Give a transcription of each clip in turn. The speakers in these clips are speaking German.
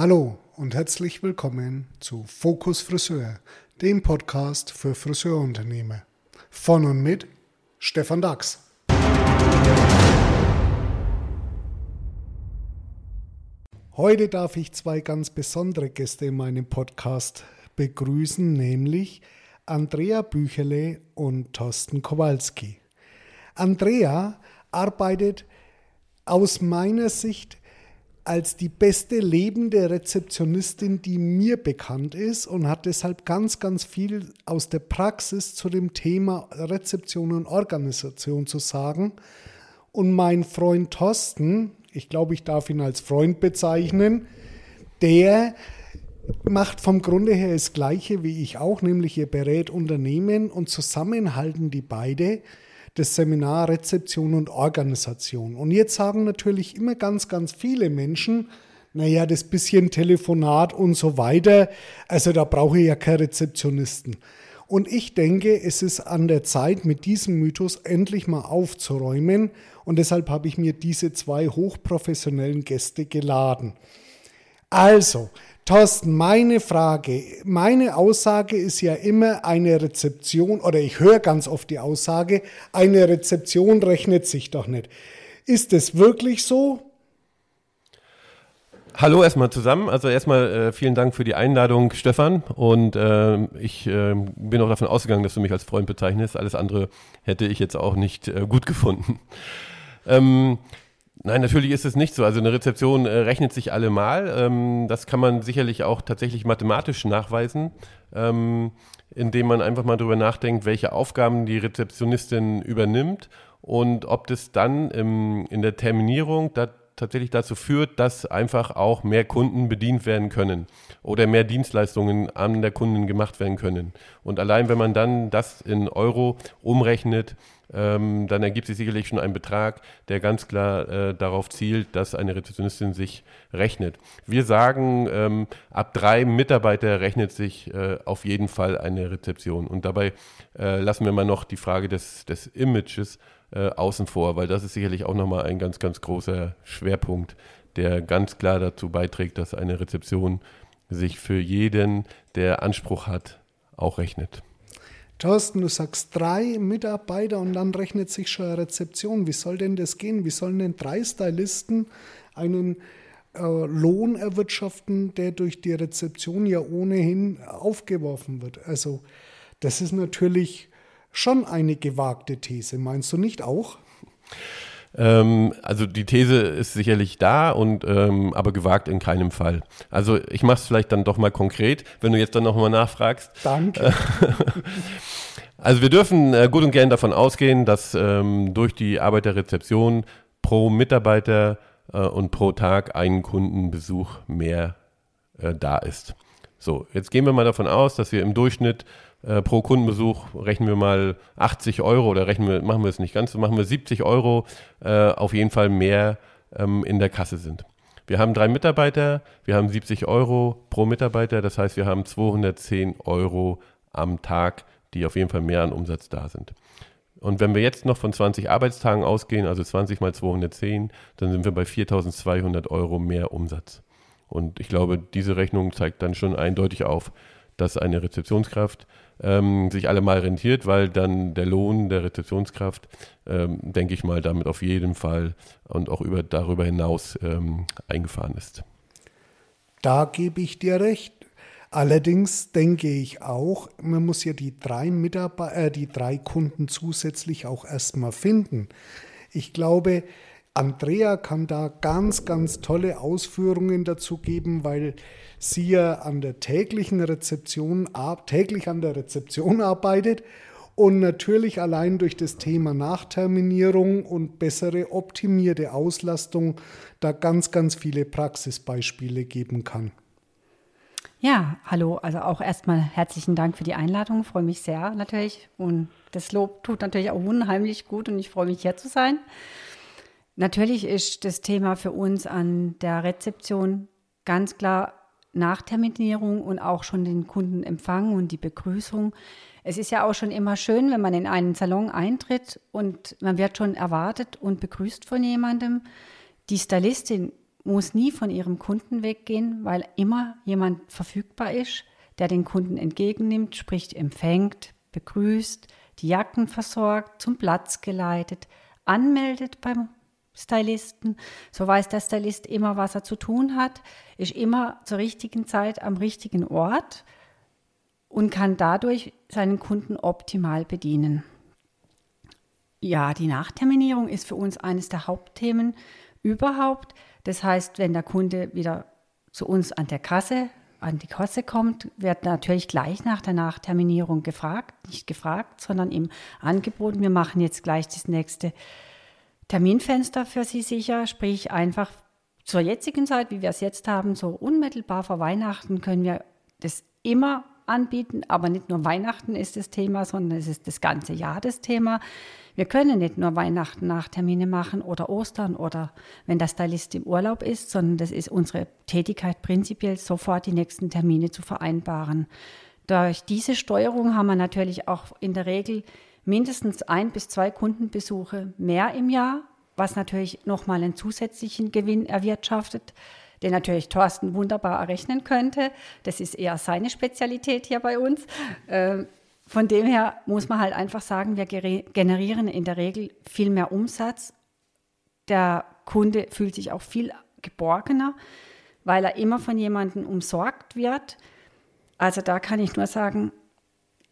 Hallo und herzlich willkommen zu Fokus Friseur, dem Podcast für Friseurunternehmer. Von und mit Stefan Dax. Heute darf ich zwei ganz besondere Gäste in meinem Podcast begrüßen, nämlich Andrea Bücherle und Thorsten Kowalski. Andrea arbeitet aus meiner Sicht als die beste lebende Rezeptionistin, die mir bekannt ist und hat deshalb ganz, ganz viel aus der Praxis zu dem Thema Rezeption und Organisation zu sagen. Und mein Freund Thorsten, ich glaube, ich darf ihn als Freund bezeichnen, der macht vom Grunde her das Gleiche wie ich auch, nämlich er berät Unternehmen und zusammenhalten die beide das Seminar Rezeption und Organisation. Und jetzt sagen natürlich immer ganz, ganz viele Menschen, naja, das bisschen Telefonat und so weiter, also da brauche ich ja keine Rezeptionisten. Und ich denke, es ist an der Zeit, mit diesem Mythos endlich mal aufzuräumen. Und deshalb habe ich mir diese zwei hochprofessionellen Gäste geladen. Also, Thorsten, meine Frage, meine Aussage ist ja immer eine Rezeption, oder ich höre ganz oft die Aussage, eine Rezeption rechnet sich doch nicht. Ist es wirklich so? Hallo erstmal zusammen. Also erstmal äh, vielen Dank für die Einladung, Stefan. Und äh, ich äh, bin auch davon ausgegangen, dass du mich als Freund bezeichnest. Alles andere hätte ich jetzt auch nicht äh, gut gefunden. Ähm, Nein, natürlich ist es nicht so. Also eine Rezeption äh, rechnet sich allemal. Ähm, das kann man sicherlich auch tatsächlich mathematisch nachweisen, ähm, indem man einfach mal drüber nachdenkt, welche Aufgaben die Rezeptionistin übernimmt und ob das dann im, in der Terminierung da tatsächlich dazu führt, dass einfach auch mehr Kunden bedient werden können oder mehr Dienstleistungen an der Kunden gemacht werden können. Und allein wenn man dann das in Euro umrechnet, ähm, dann ergibt sich sicherlich schon ein Betrag, der ganz klar äh, darauf zielt, dass eine Rezeptionistin sich rechnet. Wir sagen, ähm, ab drei Mitarbeiter rechnet sich äh, auf jeden Fall eine Rezeption. Und dabei äh, lassen wir mal noch die Frage des, des Images äh, außen vor, weil das ist sicherlich auch nochmal ein ganz, ganz großer Schwerpunkt, der ganz klar dazu beiträgt, dass eine Rezeption sich für jeden, der Anspruch hat, auch rechnet. Thorsten, du sagst drei Mitarbeiter und dann rechnet sich schon eine Rezeption. Wie soll denn das gehen? Wie sollen denn drei Stylisten einen äh, Lohn erwirtschaften, der durch die Rezeption ja ohnehin aufgeworfen wird? Also, das ist natürlich schon eine gewagte These. Meinst du nicht auch? Ähm, also die These ist sicherlich da und ähm, aber gewagt in keinem Fall. Also ich mache es vielleicht dann doch mal konkret, wenn du jetzt dann nochmal nachfragst. Danke. also wir dürfen äh, gut und gern davon ausgehen, dass ähm, durch die Arbeit der Rezeption pro Mitarbeiter äh, und pro Tag ein Kundenbesuch mehr äh, da ist. So, jetzt gehen wir mal davon aus, dass wir im Durchschnitt äh, pro Kundenbesuch rechnen wir mal 80 Euro oder rechnen wir, machen wir es nicht ganz, machen wir 70 Euro äh, auf jeden Fall mehr ähm, in der Kasse sind. Wir haben drei Mitarbeiter, wir haben 70 Euro pro Mitarbeiter, das heißt, wir haben 210 Euro am Tag, die auf jeden Fall mehr an Umsatz da sind. Und wenn wir jetzt noch von 20 Arbeitstagen ausgehen, also 20 mal 210, dann sind wir bei 4200 Euro mehr Umsatz. Und ich glaube, diese Rechnung zeigt dann schon eindeutig auf, dass eine Rezeptionskraft ähm, sich alle mal rentiert, weil dann der Lohn der Rezeptionskraft, ähm, denke ich mal, damit auf jeden Fall und auch über, darüber hinaus ähm, eingefahren ist. Da gebe ich dir recht. Allerdings denke ich auch, man muss ja die drei Mitarbeiter, äh, die drei Kunden zusätzlich auch erstmal finden. Ich glaube, Andrea kann da ganz, ganz tolle Ausführungen dazu geben, weil sie ja an der täglichen Rezeption, täglich an der Rezeption arbeitet und natürlich allein durch das Thema Nachterminierung und bessere optimierte Auslastung da ganz, ganz viele Praxisbeispiele geben kann. Ja, hallo. Also auch erstmal herzlichen Dank für die Einladung. Freue mich sehr natürlich. Und das Lob tut natürlich auch unheimlich gut und ich freue mich hier zu sein. Natürlich ist das Thema für uns an der Rezeption ganz klar Nachterminierung und auch schon den Kundenempfang und die Begrüßung. Es ist ja auch schon immer schön, wenn man in einen Salon eintritt und man wird schon erwartet und begrüßt von jemandem. Die Stylistin muss nie von ihrem Kunden weggehen, weil immer jemand verfügbar ist, der den Kunden entgegennimmt, sprich empfängt, begrüßt, die Jacken versorgt, zum Platz geleitet, anmeldet beim Stylisten. So weiß der Stylist immer, was er zu tun hat, ist immer zur richtigen Zeit am richtigen Ort und kann dadurch seinen Kunden optimal bedienen. Ja, die Nachterminierung ist für uns eines der Hauptthemen überhaupt. Das heißt, wenn der Kunde wieder zu uns an der Kasse, an die Kasse kommt, wird natürlich gleich nach der Nachterminierung gefragt, nicht gefragt, sondern ihm angeboten, wir machen jetzt gleich das nächste Terminfenster für Sie sicher, sprich einfach zur jetzigen Zeit, wie wir es jetzt haben, so unmittelbar vor Weihnachten können wir das immer anbieten, aber nicht nur Weihnachten ist das Thema, sondern es ist das ganze Jahr das Thema. Wir können nicht nur Weihnachten Nachtermine machen oder Ostern oder wenn der Stylist im Urlaub ist, sondern das ist unsere Tätigkeit prinzipiell sofort die nächsten Termine zu vereinbaren. Durch diese Steuerung haben wir natürlich auch in der Regel mindestens ein bis zwei Kundenbesuche mehr im Jahr, was natürlich nochmal einen zusätzlichen Gewinn erwirtschaftet den natürlich Thorsten wunderbar errechnen könnte. Das ist eher seine Spezialität hier bei uns. Ähm, von dem her muss man halt einfach sagen, wir generieren in der Regel viel mehr Umsatz. Der Kunde fühlt sich auch viel geborgener, weil er immer von jemandem umsorgt wird. Also da kann ich nur sagen,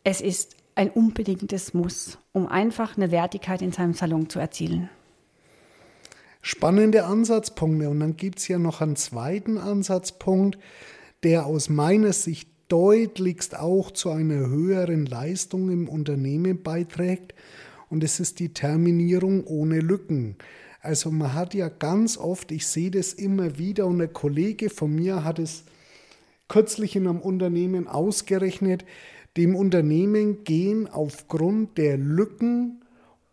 es ist ein unbedingtes Muss, um einfach eine Wertigkeit in seinem Salon zu erzielen. Spannende Ansatzpunkte. Und dann gibt es ja noch einen zweiten Ansatzpunkt, der aus meiner Sicht deutlichst auch zu einer höheren Leistung im Unternehmen beiträgt. Und es ist die Terminierung ohne Lücken. Also man hat ja ganz oft, ich sehe das immer wieder, und ein Kollege von mir hat es kürzlich in einem Unternehmen ausgerechnet, dem Unternehmen gehen aufgrund der Lücken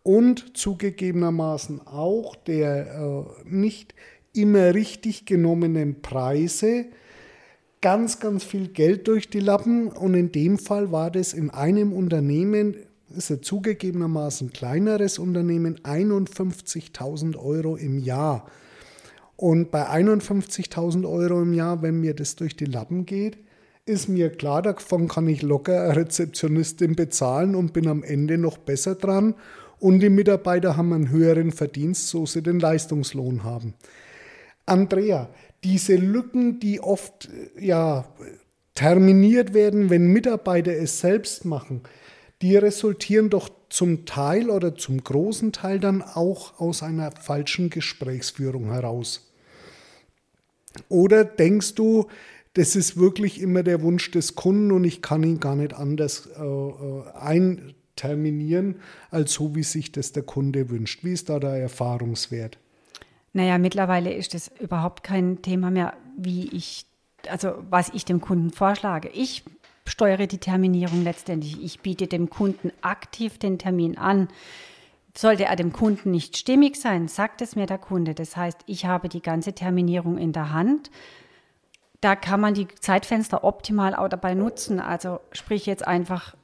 und zugegebenermaßen auch der äh, nicht immer richtig genommenen Preise ganz, ganz viel Geld durch die Lappen. Und in dem Fall war das in einem Unternehmen, ist ein zugegebenermaßen kleineres Unternehmen, 51.000 Euro im Jahr. Und bei 51.000 Euro im Jahr, wenn mir das durch die Lappen geht, ist mir klar, davon kann ich locker eine Rezeptionistin bezahlen und bin am Ende noch besser dran und die Mitarbeiter haben einen höheren Verdienst, so sie den Leistungslohn haben. Andrea, diese Lücken, die oft ja, terminiert werden, wenn Mitarbeiter es selbst machen, die resultieren doch zum Teil oder zum großen Teil dann auch aus einer falschen Gesprächsführung heraus. Oder denkst du, das ist wirklich immer der Wunsch des Kunden und ich kann ihn gar nicht anders äh, äh ein, terminieren, als so, wie sich das der Kunde wünscht. Wie ist da der Erfahrungswert? Naja, mittlerweile ist es überhaupt kein Thema mehr, wie ich, also was ich dem Kunden vorschlage. Ich steuere die Terminierung letztendlich. Ich biete dem Kunden aktiv den Termin an. Sollte er dem Kunden nicht stimmig sein, sagt es mir der Kunde. Das heißt, ich habe die ganze Terminierung in der Hand. Da kann man die Zeitfenster optimal auch dabei nutzen. Also sprich jetzt einfach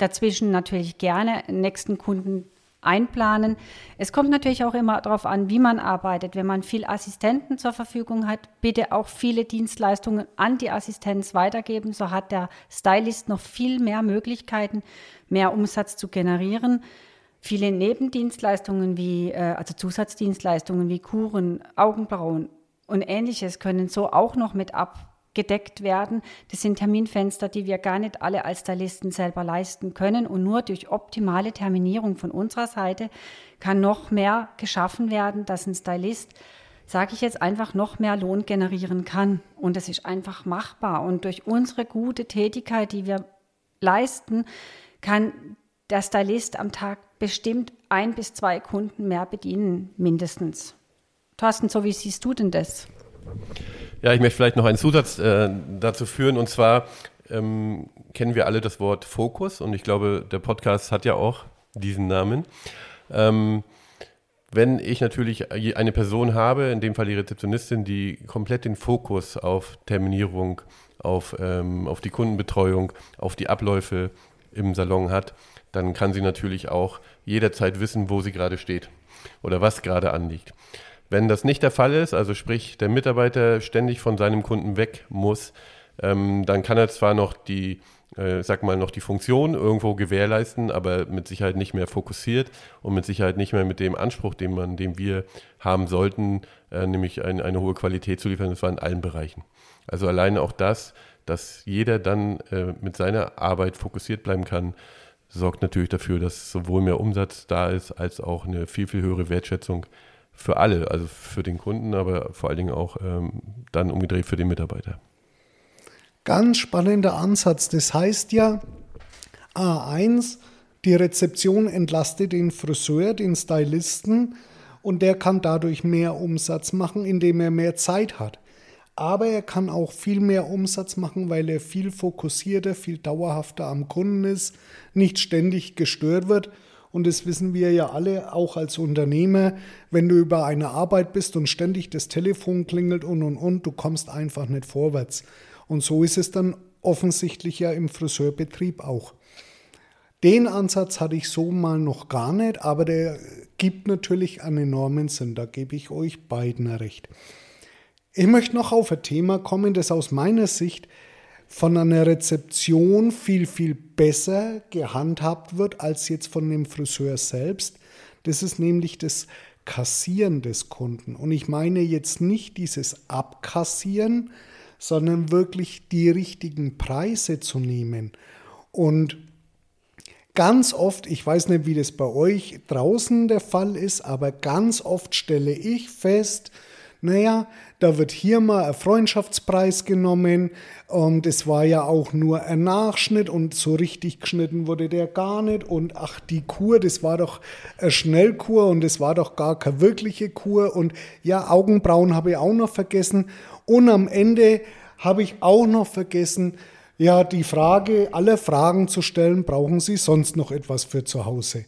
dazwischen natürlich gerne nächsten Kunden einplanen. Es kommt natürlich auch immer darauf an, wie man arbeitet. Wenn man viel Assistenten zur Verfügung hat, bitte auch viele Dienstleistungen an die Assistenz weitergeben. So hat der Stylist noch viel mehr Möglichkeiten, mehr Umsatz zu generieren. Viele Nebendienstleistungen wie, äh, also Zusatzdienstleistungen wie Kuren, Augenbrauen und ähnliches können so auch noch mit ab gedeckt werden. Das sind Terminfenster, die wir gar nicht alle als Stylisten selber leisten können. Und nur durch optimale Terminierung von unserer Seite kann noch mehr geschaffen werden, dass ein Stylist, sage ich jetzt einfach, noch mehr Lohn generieren kann. Und das ist einfach machbar. Und durch unsere gute Tätigkeit, die wir leisten, kann der Stylist am Tag bestimmt ein bis zwei Kunden mehr bedienen, mindestens. Thorsten, so wie siehst du denn das? Ja, ich möchte vielleicht noch einen Zusatz äh, dazu führen und zwar ähm, kennen wir alle das Wort Fokus und ich glaube, der Podcast hat ja auch diesen Namen. Ähm, wenn ich natürlich eine Person habe, in dem Fall die Rezeptionistin, die komplett den Fokus auf Terminierung, auf, ähm, auf die Kundenbetreuung, auf die Abläufe im Salon hat, dann kann sie natürlich auch jederzeit wissen, wo sie gerade steht oder was gerade anliegt. Wenn das nicht der Fall ist, also sprich der Mitarbeiter ständig von seinem Kunden weg muss, ähm, dann kann er zwar noch die äh, sag mal, noch die Funktion irgendwo gewährleisten, aber mit Sicherheit nicht mehr fokussiert und mit Sicherheit nicht mehr mit dem Anspruch, den man, den wir haben sollten, äh, nämlich ein, eine hohe Qualität zu liefern, das war in allen Bereichen. Also alleine auch das, dass jeder dann äh, mit seiner Arbeit fokussiert bleiben kann, sorgt natürlich dafür, dass sowohl mehr Umsatz da ist, als auch eine viel, viel höhere Wertschätzung für alle, also für den Kunden, aber vor allen Dingen auch ähm, dann umgedreht für den Mitarbeiter. Ganz spannender Ansatz. Das heißt ja, A1, die Rezeption entlastet den Friseur, den Stylisten und der kann dadurch mehr Umsatz machen, indem er mehr Zeit hat. Aber er kann auch viel mehr Umsatz machen, weil er viel fokussierter, viel dauerhafter am Kunden ist, nicht ständig gestört wird. Und das wissen wir ja alle, auch als Unternehmer, wenn du über eine Arbeit bist und ständig das Telefon klingelt und und und, du kommst einfach nicht vorwärts. Und so ist es dann offensichtlich ja im Friseurbetrieb auch. Den Ansatz hatte ich so mal noch gar nicht, aber der gibt natürlich einen enormen Sinn. Da gebe ich euch beiden recht. Ich möchte noch auf ein Thema kommen, das aus meiner Sicht von einer Rezeption viel, viel besser gehandhabt wird als jetzt von dem Friseur selbst. Das ist nämlich das Kassieren des Kunden. Und ich meine jetzt nicht dieses Abkassieren, sondern wirklich die richtigen Preise zu nehmen. Und ganz oft, ich weiß nicht, wie das bei euch draußen der Fall ist, aber ganz oft stelle ich fest, naja, da wird hier mal ein Freundschaftspreis genommen und es war ja auch nur ein Nachschnitt und so richtig geschnitten wurde der gar nicht und ach, die Kur, das war doch eine Schnellkur und es war doch gar keine wirkliche Kur und ja, Augenbrauen habe ich auch noch vergessen und am Ende habe ich auch noch vergessen, ja, die Frage, alle Fragen zu stellen, brauchen Sie sonst noch etwas für zu Hause?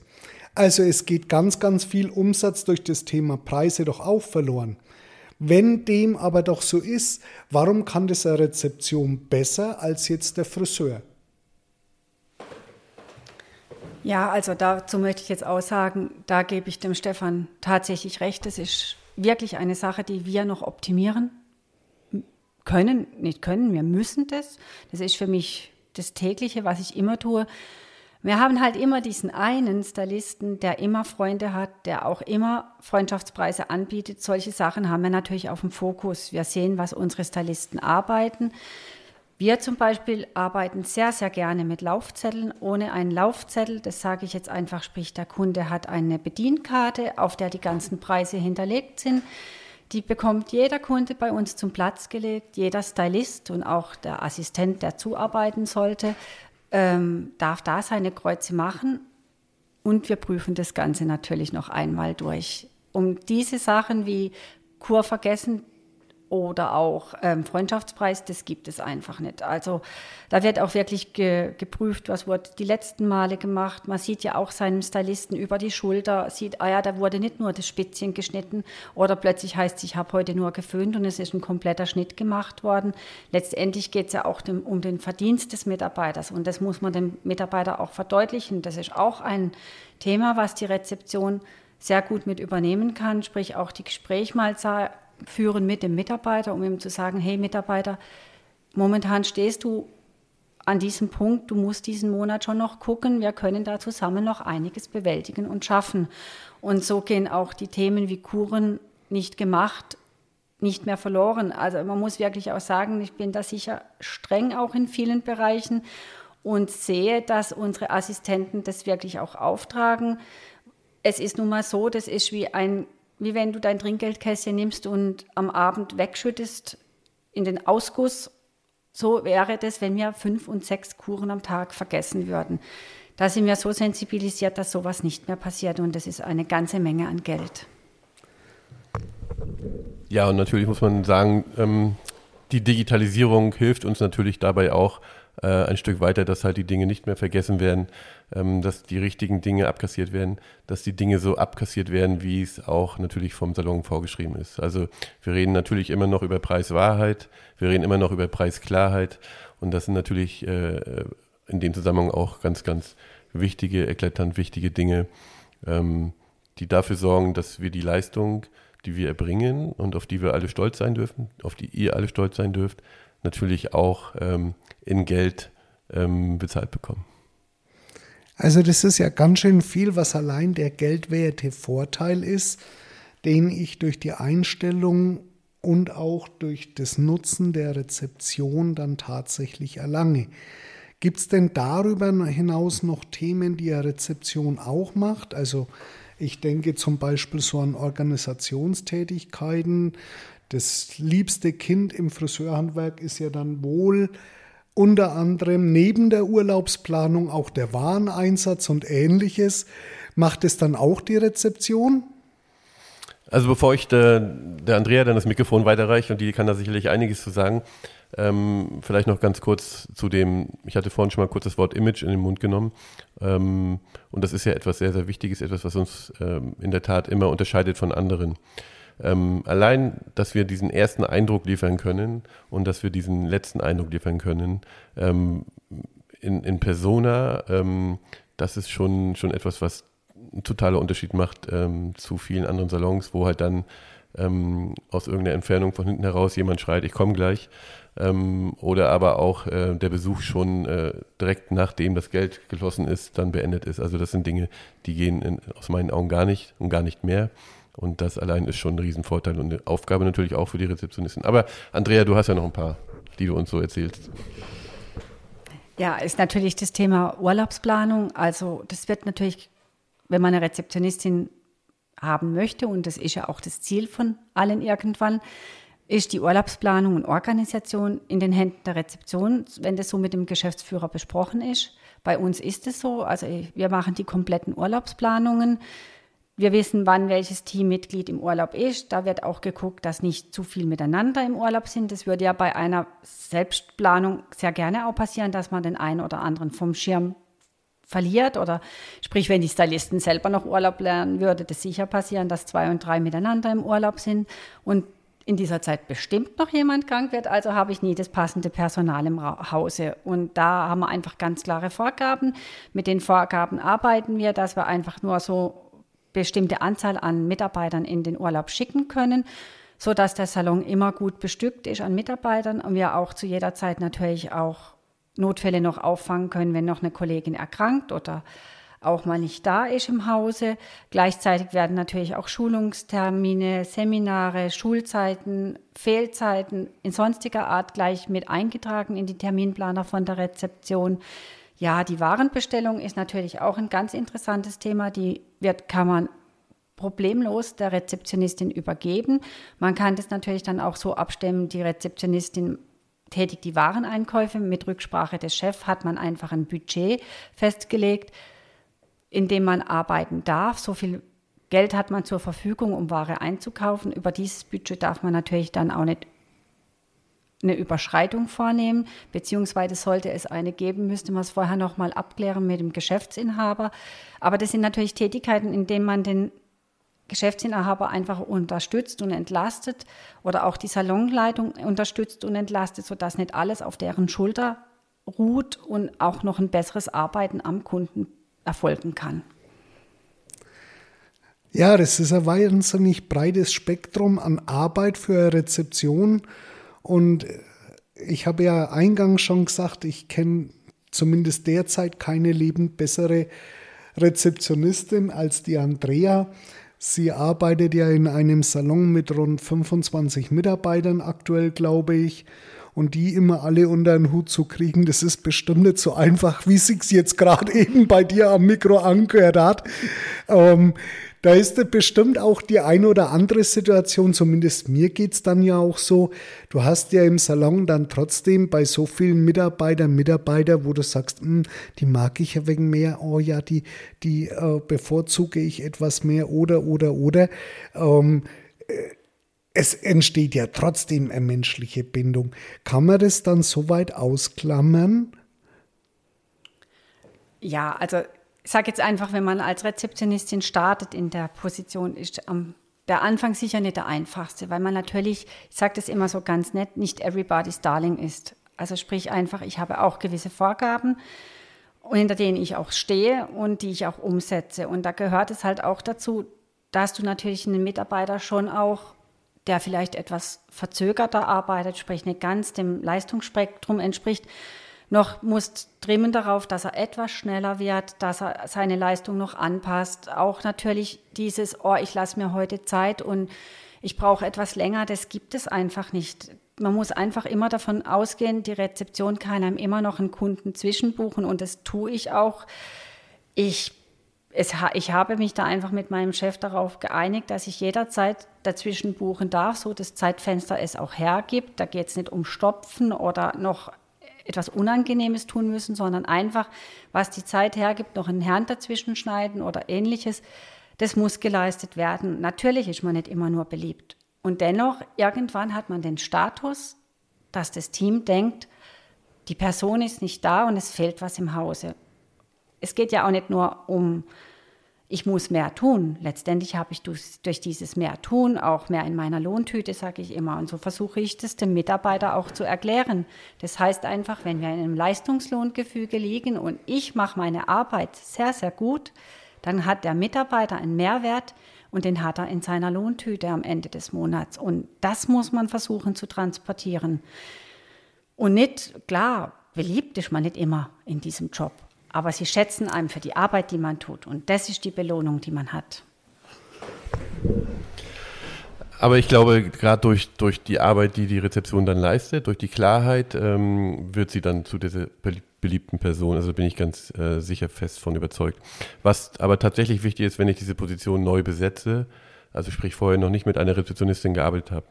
Also es geht ganz, ganz viel Umsatz durch das Thema Preise doch auch verloren. Wenn dem aber doch so ist, warum kann das eine Rezeption besser als jetzt der Friseur? Ja, also dazu möchte ich jetzt auch sagen, da gebe ich dem Stefan tatsächlich recht. Das ist wirklich eine Sache, die wir noch optimieren können, nicht können, wir müssen das. Das ist für mich das tägliche, was ich immer tue. Wir haben halt immer diesen einen Stylisten, der immer Freunde hat, der auch immer Freundschaftspreise anbietet. Solche Sachen haben wir natürlich auf dem Fokus. Wir sehen, was unsere Stylisten arbeiten. Wir zum Beispiel arbeiten sehr, sehr gerne mit Laufzetteln. Ohne einen Laufzettel, das sage ich jetzt einfach, sprich, der Kunde hat eine Bedienkarte, auf der die ganzen Preise hinterlegt sind. Die bekommt jeder Kunde bei uns zum Platz gelegt, jeder Stylist und auch der Assistent, der zuarbeiten sollte, ähm, darf da seine Kreuze machen. Und wir prüfen das Ganze natürlich noch einmal durch. Um diese Sachen wie Kur vergessen oder auch ähm, Freundschaftspreis, das gibt es einfach nicht. Also da wird auch wirklich ge geprüft, was wurde die letzten Male gemacht. Man sieht ja auch seinem Stylisten über die Schulter, sieht, ah ja, da wurde nicht nur das Spitzchen geschnitten oder plötzlich heißt es, ich habe heute nur geföhnt und es ist ein kompletter Schnitt gemacht worden. Letztendlich geht es ja auch dem, um den Verdienst des Mitarbeiters und das muss man dem Mitarbeiter auch verdeutlichen. Das ist auch ein Thema, was die Rezeption sehr gut mit übernehmen kann, sprich auch die Gespräche mal führen mit dem Mitarbeiter, um ihm zu sagen, hey Mitarbeiter, momentan stehst du an diesem Punkt, du musst diesen Monat schon noch gucken, wir können da zusammen noch einiges bewältigen und schaffen. Und so gehen auch die Themen wie Kuren nicht gemacht, nicht mehr verloren. Also man muss wirklich auch sagen, ich bin da sicher streng auch in vielen Bereichen und sehe, dass unsere Assistenten das wirklich auch auftragen. Es ist nun mal so, das ist wie ein wie wenn du dein Trinkgeldkästchen nimmst und am Abend wegschüttest in den Ausguss. So wäre das, wenn wir fünf und sechs Kuren am Tag vergessen würden. Da sind wir so sensibilisiert, dass sowas nicht mehr passiert und das ist eine ganze Menge an Geld. Ja, und natürlich muss man sagen, ähm, die Digitalisierung hilft uns natürlich dabei auch, äh, ein Stück weiter, dass halt die Dinge nicht mehr vergessen werden, ähm, dass die richtigen Dinge abkassiert werden, dass die Dinge so abkassiert werden, wie es auch natürlich vom Salon vorgeschrieben ist. Also wir reden natürlich immer noch über Preiswahrheit, wir reden immer noch über Preisklarheit und das sind natürlich äh, in dem Zusammenhang auch ganz, ganz wichtige, eklatant wichtige Dinge, ähm, die dafür sorgen, dass wir die Leistung die wir erbringen und auf die wir alle stolz sein dürfen, auf die ihr alle stolz sein dürft, natürlich auch ähm, in Geld ähm, bezahlt bekommen. Also das ist ja ganz schön viel, was allein der geldwerte Vorteil ist, den ich durch die Einstellung und auch durch das Nutzen der Rezeption dann tatsächlich erlange. Gibt es denn darüber hinaus noch Themen, die eine Rezeption auch macht? Also ich denke zum Beispiel so an Organisationstätigkeiten. Das liebste Kind im Friseurhandwerk ist ja dann wohl unter anderem neben der Urlaubsplanung auch der Wareneinsatz und ähnliches. Macht es dann auch die Rezeption? Also bevor ich der, der Andrea dann das Mikrofon weiterreiche und die kann da sicherlich einiges zu sagen, ähm, vielleicht noch ganz kurz zu dem, ich hatte vorhin schon mal kurz das Wort Image in den Mund genommen. Ähm, und das ist ja etwas sehr, sehr Wichtiges, etwas, was uns ähm, in der Tat immer unterscheidet von anderen. Ähm, allein, dass wir diesen ersten Eindruck liefern können und dass wir diesen letzten Eindruck liefern können, ähm, in, in Persona, ähm, das ist schon, schon etwas, was ein totaler Unterschied macht ähm, zu vielen anderen Salons, wo halt dann ähm, aus irgendeiner Entfernung von hinten heraus jemand schreit, ich komme gleich. Ähm, oder aber auch äh, der Besuch schon äh, direkt nachdem das Geld geflossen ist, dann beendet ist. Also das sind Dinge, die gehen in, aus meinen Augen gar nicht und gar nicht mehr. Und das allein ist schon ein Riesenvorteil und eine Aufgabe natürlich auch für die Rezeptionisten. Aber Andrea, du hast ja noch ein paar, die du uns so erzählst. Ja, ist natürlich das Thema Urlaubsplanung. Also das wird natürlich wenn man eine Rezeptionistin haben möchte, und das ist ja auch das Ziel von allen irgendwann, ist die Urlaubsplanung und Organisation in den Händen der Rezeption, wenn das so mit dem Geschäftsführer besprochen ist. Bei uns ist es so, also wir machen die kompletten Urlaubsplanungen. Wir wissen, wann welches Teammitglied im Urlaub ist. Da wird auch geguckt, dass nicht zu viel miteinander im Urlaub sind. Das würde ja bei einer Selbstplanung sehr gerne auch passieren, dass man den einen oder anderen vom Schirm verliert oder sprich, wenn die Stylisten selber noch Urlaub lernen, würde das sicher passieren, dass zwei und drei miteinander im Urlaub sind und in dieser Zeit bestimmt noch jemand krank wird, also habe ich nie das passende Personal im Hause. Und da haben wir einfach ganz klare Vorgaben. Mit den Vorgaben arbeiten wir, dass wir einfach nur so bestimmte Anzahl an Mitarbeitern in den Urlaub schicken können, sodass der Salon immer gut bestückt ist an Mitarbeitern und wir auch zu jeder Zeit natürlich auch Notfälle noch auffangen können, wenn noch eine Kollegin erkrankt oder auch mal nicht da ist im Hause. Gleichzeitig werden natürlich auch Schulungstermine, Seminare, Schulzeiten, Fehlzeiten in sonstiger Art gleich mit eingetragen in die Terminplaner von der Rezeption. Ja, die Warenbestellung ist natürlich auch ein ganz interessantes Thema. Die wird, kann man problemlos der Rezeptionistin übergeben. Man kann das natürlich dann auch so abstimmen, die Rezeptionistin tätigt die Wareneinkäufe. Mit Rücksprache des Chefs hat man einfach ein Budget festgelegt, in dem man arbeiten darf. So viel Geld hat man zur Verfügung, um Ware einzukaufen. Über dieses Budget darf man natürlich dann auch nicht eine Überschreitung vornehmen, beziehungsweise sollte es eine geben, müsste man es vorher nochmal abklären mit dem Geschäftsinhaber. Aber das sind natürlich Tätigkeiten, in denen man den Geschäftsinhaber einfach unterstützt und entlastet oder auch die Salonleitung unterstützt und entlastet, sodass nicht alles auf deren Schulter ruht und auch noch ein besseres Arbeiten am Kunden erfolgen kann. Ja, das ist ein wahnsinnig breites Spektrum an Arbeit für eine Rezeption. Und ich habe ja eingangs schon gesagt, ich kenne zumindest derzeit keine lebend bessere Rezeptionistin als die Andrea. Sie arbeitet ja in einem Salon mit rund 25 Mitarbeitern aktuell, glaube ich. Und die immer alle unter den Hut zu kriegen, das ist bestimmt nicht so einfach, wie sich's jetzt gerade eben bei dir am Mikro angehört hat. Ähm, da ist bestimmt auch die eine oder andere Situation, zumindest mir geht es dann ja auch so. Du hast ja im Salon dann trotzdem bei so vielen Mitarbeitern, Mitarbeiter, wo du sagst, hm, die mag ich ja wegen mehr, oh ja, die, die äh, bevorzuge ich etwas mehr oder, oder, oder. Ähm, äh, es entsteht ja trotzdem eine menschliche Bindung. Kann man das dann so weit ausklammern? Ja, also ich sage jetzt einfach, wenn man als Rezeptionistin startet in der Position, ist am der Anfang sicher nicht der einfachste, weil man natürlich, ich sage das immer so ganz nett, nicht everybody's darling ist. Also sprich einfach, ich habe auch gewisse Vorgaben, hinter denen ich auch stehe und die ich auch umsetze. Und da gehört es halt auch dazu, da hast du natürlich einen Mitarbeiter schon auch, der vielleicht etwas verzögerter arbeitet, sprich nicht ganz dem Leistungsspektrum entspricht, noch muss trimmen darauf, dass er etwas schneller wird, dass er seine Leistung noch anpasst. Auch natürlich dieses, oh, ich lasse mir heute Zeit und ich brauche etwas länger, das gibt es einfach nicht. Man muss einfach immer davon ausgehen, die Rezeption kann einem immer noch einen Kunden zwischenbuchen und das tue ich auch. Ich es, ich habe mich da einfach mit meinem Chef darauf geeinigt, dass ich jederzeit dazwischen buchen darf, so das Zeitfenster es auch hergibt. Da geht es nicht um Stopfen oder noch etwas Unangenehmes tun müssen, sondern einfach, was die Zeit hergibt, noch einen Herrn dazwischen schneiden oder ähnliches. Das muss geleistet werden. Natürlich ist man nicht immer nur beliebt. Und dennoch, irgendwann hat man den Status, dass das Team denkt, die Person ist nicht da und es fehlt was im Hause es geht ja auch nicht nur um, ich muss mehr tun. Letztendlich habe ich durch, durch dieses mehr tun auch mehr in meiner Lohntüte, sage ich immer. Und so versuche ich das dem Mitarbeiter auch zu erklären. Das heißt einfach, wenn wir in einem Leistungslohngefüge liegen und ich mache meine Arbeit sehr, sehr gut, dann hat der Mitarbeiter einen Mehrwert und den hat er in seiner Lohntüte am Ende des Monats. Und das muss man versuchen zu transportieren. Und nicht, klar, beliebt ist man nicht immer in diesem Job aber sie schätzen einem für die Arbeit, die man tut. Und das ist die Belohnung, die man hat. Aber ich glaube, gerade durch, durch die Arbeit, die die Rezeption dann leistet, durch die Klarheit, ähm, wird sie dann zu dieser beliebten Person. Also bin ich ganz äh, sicher fest von überzeugt. Was aber tatsächlich wichtig ist, wenn ich diese Position neu besetze, also sprich vorher noch nicht mit einer Rezeptionistin gearbeitet habe,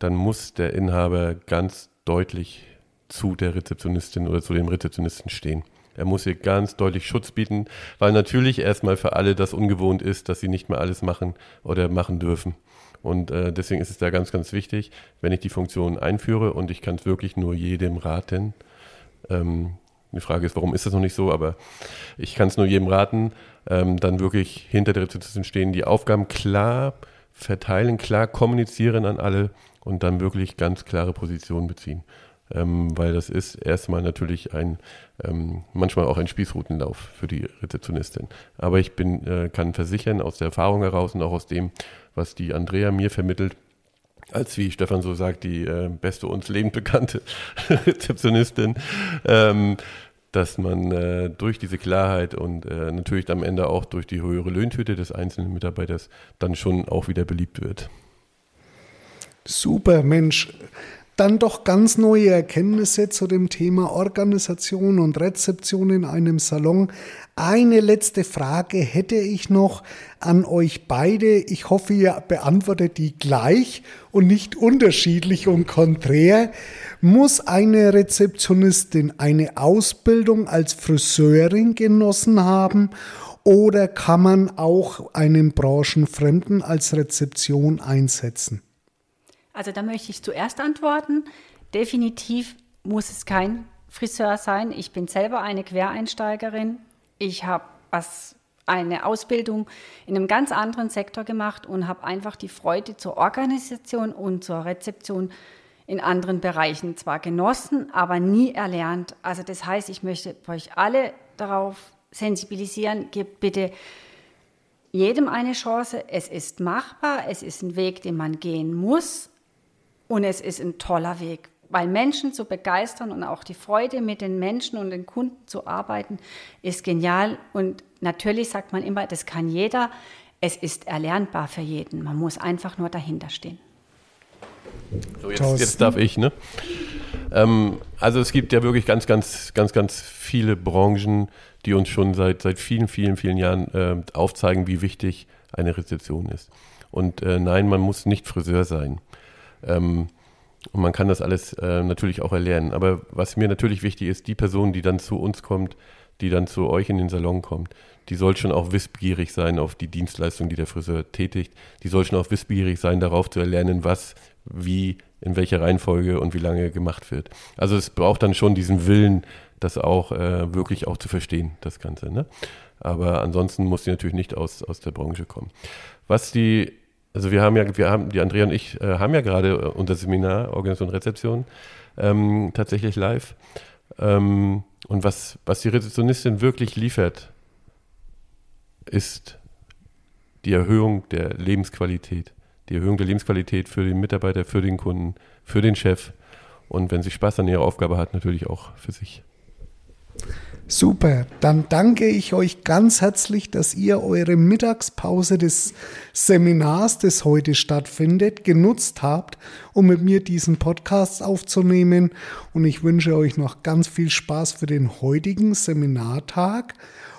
dann muss der Inhaber ganz deutlich zu der Rezeptionistin oder zu dem Rezeptionisten stehen. Er muss hier ganz deutlich Schutz bieten, weil natürlich erstmal für alle das ungewohnt ist, dass sie nicht mehr alles machen oder machen dürfen. Und äh, deswegen ist es da ganz, ganz wichtig, wenn ich die Funktion einführe und ich kann es wirklich nur jedem raten. Ähm, die Frage ist, warum ist das noch nicht so, aber ich kann es nur jedem raten, ähm, dann wirklich hinter der Rezeption stehen, die Aufgaben klar verteilen, klar kommunizieren an alle und dann wirklich ganz klare Positionen beziehen ähm, weil das ist erstmal natürlich ein, ähm, manchmal auch ein Spießrutenlauf für die Rezeptionistin. Aber ich bin, äh, kann versichern, aus der Erfahrung heraus und auch aus dem, was die Andrea mir vermittelt, als wie Stefan so sagt, die äh, beste uns lebend bekannte Rezeptionistin, ähm, dass man äh, durch diese Klarheit und äh, natürlich am Ende auch durch die höhere Löhntüte des einzelnen Mitarbeiters dann schon auch wieder beliebt wird. Super, Mensch dann doch ganz neue Erkenntnisse zu dem Thema Organisation und Rezeption in einem Salon. Eine letzte Frage hätte ich noch an euch beide. Ich hoffe, ihr beantwortet die gleich und nicht unterschiedlich und konträr. Muss eine Rezeptionistin eine Ausbildung als Friseurin genossen haben oder kann man auch einen Branchenfremden als Rezeption einsetzen? Also da möchte ich zuerst antworten. Definitiv muss es kein Friseur sein. Ich bin selber eine Quereinsteigerin. Ich habe was eine Ausbildung in einem ganz anderen Sektor gemacht und habe einfach die Freude zur Organisation und zur Rezeption in anderen Bereichen zwar genossen, aber nie erlernt. Also das heißt, ich möchte euch alle darauf sensibilisieren, gebt bitte jedem eine Chance. Es ist machbar, es ist ein Weg, den man gehen muss, und es ist ein toller Weg, weil Menschen zu begeistern und auch die Freude mit den Menschen und den Kunden zu arbeiten, ist genial. Und natürlich sagt man immer, das kann jeder. Es ist erlernbar für jeden. Man muss einfach nur dahinter stehen. So, jetzt, jetzt darf ich, ne? Ähm, also es gibt ja wirklich ganz, ganz, ganz, ganz viele Branchen, die uns schon seit, seit vielen, vielen, vielen Jahren äh, aufzeigen, wie wichtig eine Rezeption ist. Und äh, nein, man muss nicht Friseur sein. Ähm, und man kann das alles äh, natürlich auch erlernen. Aber was mir natürlich wichtig ist, die Person, die dann zu uns kommt, die dann zu euch in den Salon kommt, die soll schon auch wissbegierig sein auf die Dienstleistung, die der Friseur tätigt. Die soll schon auch wissbegierig sein, darauf zu erlernen, was, wie, in welcher Reihenfolge und wie lange gemacht wird. Also es braucht dann schon diesen Willen, das auch äh, wirklich auch zu verstehen, das Ganze. Ne? Aber ansonsten muss sie natürlich nicht aus, aus der Branche kommen. Was die also wir haben ja, wir haben, die Andrea und ich äh, haben ja gerade äh, unser Seminar Organisation und Rezeption ähm, tatsächlich live. Ähm, und was, was die Rezeptionistin wirklich liefert, ist die Erhöhung der Lebensqualität. Die Erhöhung der Lebensqualität für den Mitarbeiter, für den Kunden, für den Chef und wenn sie Spaß an ihrer Aufgabe hat, natürlich auch für sich. Super, dann danke ich euch ganz herzlich, dass ihr eure Mittagspause des Seminars, das heute stattfindet, genutzt habt, um mit mir diesen Podcast aufzunehmen. Und ich wünsche euch noch ganz viel Spaß für den heutigen Seminartag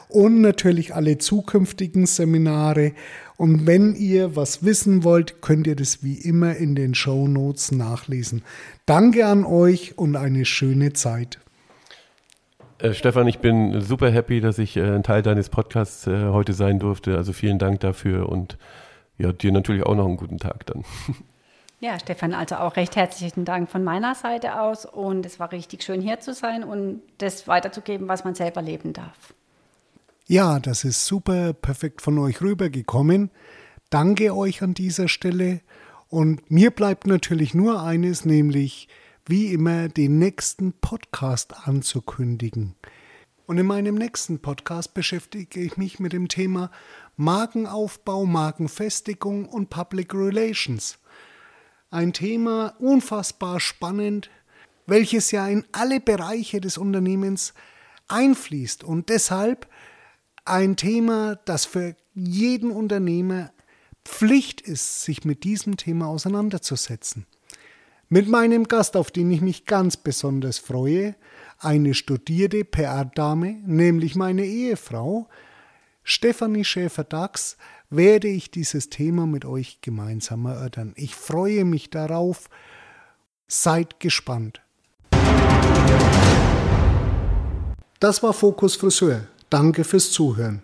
und natürlich alle zukünftigen Seminare. Und wenn ihr was wissen wollt, könnt ihr das wie immer in den Show Notes nachlesen. Danke an euch und eine schöne Zeit. Äh, Stefan, ich bin super happy, dass ich äh, ein Teil deines Podcasts äh, heute sein durfte. Also vielen Dank dafür und ja, dir natürlich auch noch einen guten Tag dann. Ja, Stefan, also auch recht herzlichen Dank von meiner Seite aus und es war richtig schön hier zu sein und das weiterzugeben, was man selber leben darf. Ja, das ist super perfekt von euch rübergekommen. Danke euch an dieser Stelle und mir bleibt natürlich nur eines, nämlich wie immer den nächsten Podcast anzukündigen. Und in meinem nächsten Podcast beschäftige ich mich mit dem Thema Markenaufbau, Markenfestigung und Public Relations. Ein Thema unfassbar spannend, welches ja in alle Bereiche des Unternehmens einfließt und deshalb ein Thema, das für jeden Unternehmer Pflicht ist, sich mit diesem Thema auseinanderzusetzen. Mit meinem Gast, auf den ich mich ganz besonders freue, eine studierte PR-Dame, nämlich meine Ehefrau, Stefanie Schäfer-Dax, werde ich dieses Thema mit euch gemeinsam erörtern. Ich freue mich darauf. Seid gespannt. Das war Fokus Friseur. Danke fürs Zuhören.